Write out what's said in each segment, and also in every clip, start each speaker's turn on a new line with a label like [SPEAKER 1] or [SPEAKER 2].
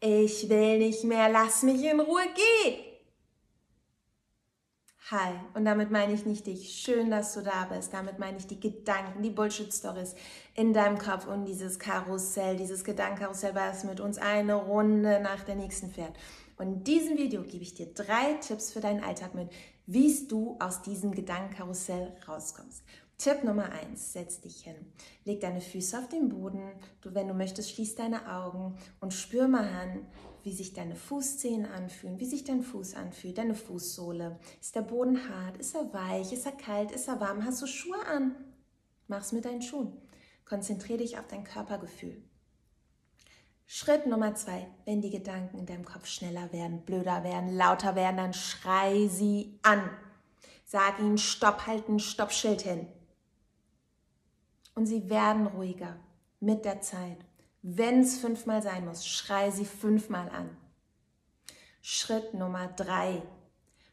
[SPEAKER 1] Ich will nicht mehr, lass mich in Ruhe, geh! Hi, und damit meine ich nicht dich. Schön, dass du da bist. Damit meine ich die Gedanken, die Bullshit-Stories in deinem Kopf und dieses Karussell, dieses Gedankenkarussell, was mit uns eine Runde nach der nächsten fährt. Und in diesem Video gebe ich dir drei Tipps für deinen Alltag mit, wie du aus diesem Gedankenkarussell rauskommst. Tipp Nummer eins: Setz dich hin. Leg deine Füße auf den Boden. Du, wenn du möchtest, schließ deine Augen und spür mal an, wie sich deine Fußzehen anfühlen, wie sich dein Fuß anfühlt, deine Fußsohle. Ist der Boden hart? Ist er weich? Ist er kalt? Ist er warm? Hast du Schuhe an? Mach's mit deinen Schuhen. Konzentriere dich auf dein Körpergefühl. Schritt Nummer zwei, wenn die Gedanken in deinem Kopf schneller werden, blöder werden, lauter werden, dann schrei sie an. Sag ihnen Stopp halten, Stoppschild hin. Und sie werden ruhiger mit der Zeit. Wenn es fünfmal sein muss, schrei sie fünfmal an. Schritt Nummer drei.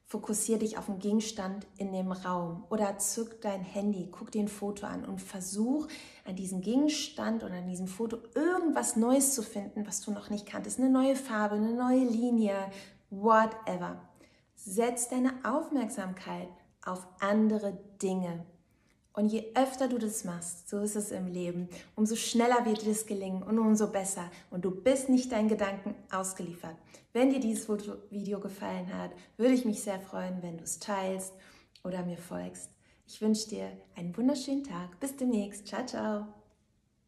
[SPEAKER 1] Fokussiere dich auf einen Gegenstand in dem Raum oder zück dein Handy, guck dir ein Foto an und versuch an diesem Gegenstand oder an diesem Foto irgendwas Neues zu finden, was du noch nicht kanntest. Eine neue Farbe, eine neue Linie, whatever. Setz deine Aufmerksamkeit auf andere Dinge. Und je öfter du das machst, so ist es im Leben, umso schneller wird dir das gelingen und umso besser. Und du bist nicht deinen Gedanken ausgeliefert. Wenn dir dieses Video gefallen hat, würde ich mich sehr freuen, wenn du es teilst oder mir folgst. Ich wünsche dir einen wunderschönen Tag. Bis demnächst. Ciao, ciao.